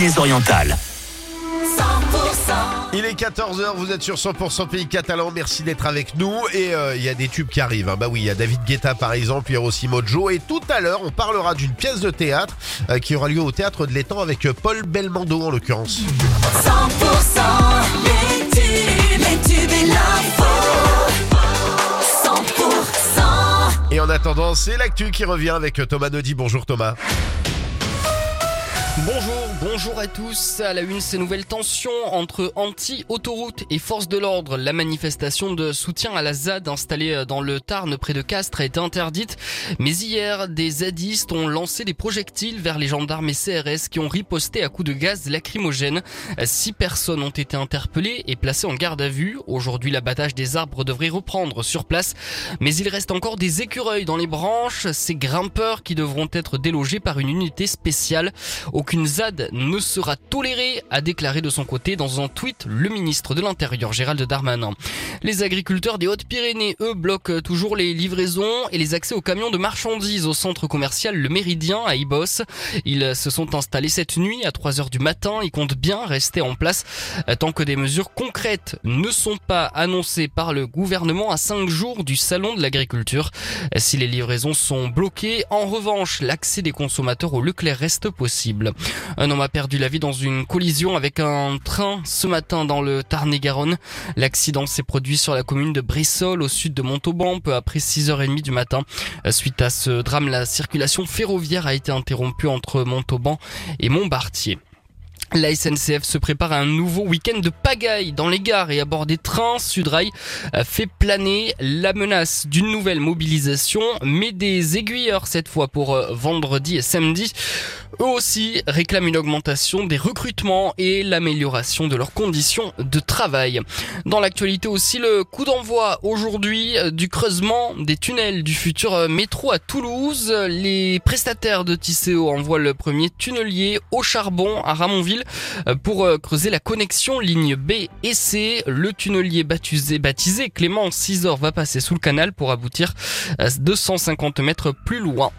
Les orientales. Il est 14h, vous êtes sur 100% Pays Catalan, merci d'être avec nous et euh, il y a des tubes qui arrivent. hein. Bah oui, il y a David Guetta par exemple, il y aura aussi Mojo et tout à l'heure on parlera d'une pièce de théâtre euh, qui aura lieu au théâtre de l'étang avec euh, Paul Belmondo en l'occurrence. 100% les tubes, les tubes et l'info. 100% Et en attendant, c'est l'actu qui revient avec Thomas Naudy. Bonjour Thomas. Bonjour, bonjour à tous. À la une, ces nouvelles tensions entre anti-autoroute et forces de l'ordre. La manifestation de soutien à la ZAD installée dans le Tarn près de Castres a été interdite. Mais hier, des zadistes ont lancé des projectiles vers les gendarmes et CRS qui ont riposté à coups de gaz lacrymogène. Six personnes ont été interpellées et placées en garde à vue. Aujourd'hui, l'abattage des arbres devrait reprendre sur place. Mais il reste encore des écureuils dans les branches. Ces grimpeurs qui devront être délogés par une unité spéciale. Aucune ZAD ne sera tolérée, a déclaré de son côté dans un tweet le ministre de l'Intérieur Gérald Darmanin. Les agriculteurs des Hautes-Pyrénées, eux, bloquent toujours les livraisons et les accès aux camions de marchandises au centre commercial Le Méridien à Ibos. Ils se sont installés cette nuit à 3 heures du matin. Ils comptent bien rester en place tant que des mesures concrètes ne sont pas annoncées par le gouvernement à 5 jours du salon de l'agriculture. Si les livraisons sont bloquées, en revanche, l'accès des consommateurs au Leclerc reste possible. Un homme a perdu la vie dans une collision avec un train ce matin dans le Tarn-et-Garonne. L'accident s'est produit sur la commune de Brissol au sud de Montauban peu après 6h30 du matin. Suite à ce drame, la circulation ferroviaire a été interrompue entre Montauban et Montbartier. La SNCF se prépare à un nouveau week-end de pagaille dans les gares et à bord des trains. Sudrail fait planer la menace d'une nouvelle mobilisation, mais des aiguilleurs cette fois pour euh, vendredi et samedi. Eux aussi réclament une augmentation des recrutements et l'amélioration de leurs conditions de travail. Dans l'actualité aussi, le coup d'envoi aujourd'hui euh, du creusement des tunnels du futur euh, métro à Toulouse. Les prestataires de Tisséo envoient le premier tunnelier au charbon à Ramonville euh, pour euh, creuser la connexion ligne B et C. Le tunnelier baptisé, baptisé Clément Cisor va passer sous le canal pour aboutir à 250 mètres plus loin.